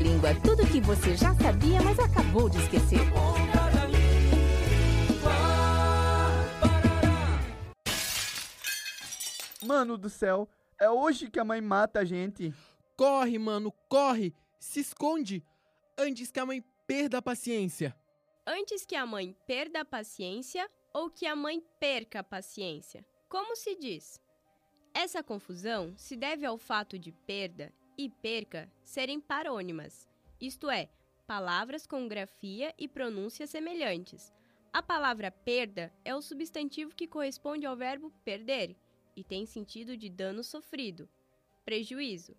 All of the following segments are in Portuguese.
Língua. Tudo que você já sabia, mas acabou de esquecer. Mano do céu, é hoje que a mãe mata a gente. Corre, mano, corre! Se esconde antes que a mãe perda a paciência. Antes que a mãe perda a paciência ou que a mãe perca a paciência? Como se diz? Essa confusão se deve ao fato de perda e perca serem parônimas, isto é, palavras com grafia e pronúncia semelhantes. A palavra perda é o substantivo que corresponde ao verbo perder e tem sentido de dano sofrido, prejuízo.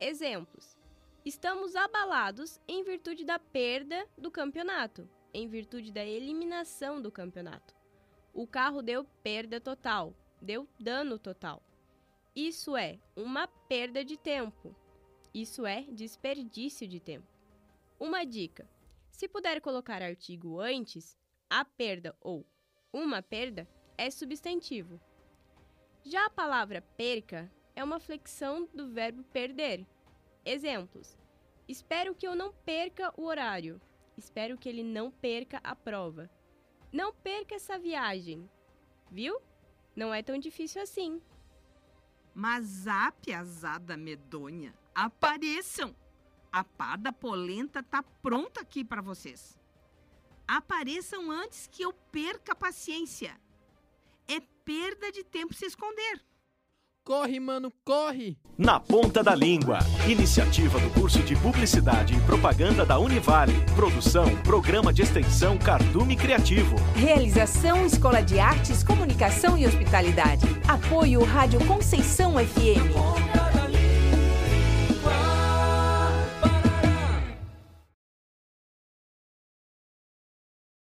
Exemplos: Estamos abalados em virtude da perda do campeonato, em virtude da eliminação do campeonato. O carro deu perda total, deu dano total. Isso é uma perda de tempo. Isso é desperdício de tempo. Uma dica: se puder colocar artigo antes, a perda ou uma perda é substantivo. Já a palavra perca é uma flexão do verbo perder. Exemplos: Espero que eu não perca o horário. Espero que ele não perca a prova. Não perca essa viagem. Viu? Não é tão difícil assim. Mas a piazada medonha, apareçam! A pá da polenta tá pronta aqui para vocês. Apareçam antes que eu perca a paciência. É perda de tempo se esconder. Corre, mano, corre! Na Ponta da Língua. Iniciativa do curso de Publicidade e Propaganda da Univale. Produção, Programa de Extensão Cardume Criativo. Realização Escola de Artes, Comunicação e Hospitalidade. Apoio Rádio Conceição FM.